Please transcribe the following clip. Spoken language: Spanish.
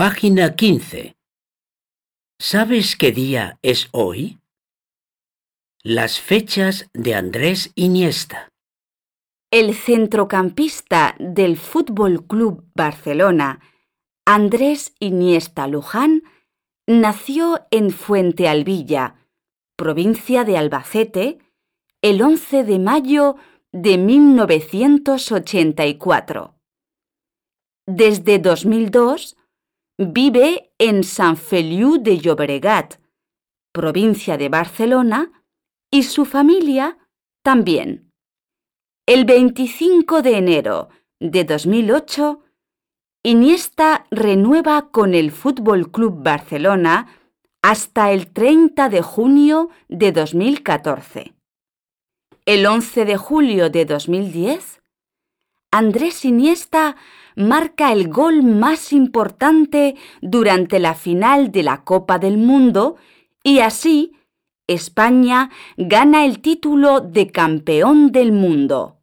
Página 15. ¿Sabes qué día es hoy? Las fechas de Andrés Iniesta. El centrocampista del Fútbol Club Barcelona, Andrés Iniesta Luján, nació en Fuente Alvilla, provincia de Albacete, el 11 de mayo de 1984. Desde 2002 vive en San Feliu de Llobregat, provincia de Barcelona, y su familia también. El 25 de enero de 2008, Iniesta renueva con el Fútbol Club Barcelona hasta el 30 de junio de 2014. El 11 de julio de 2010, Andrés Iniesta marca el gol más importante durante la final de la Copa del Mundo y así España gana el título de campeón del mundo.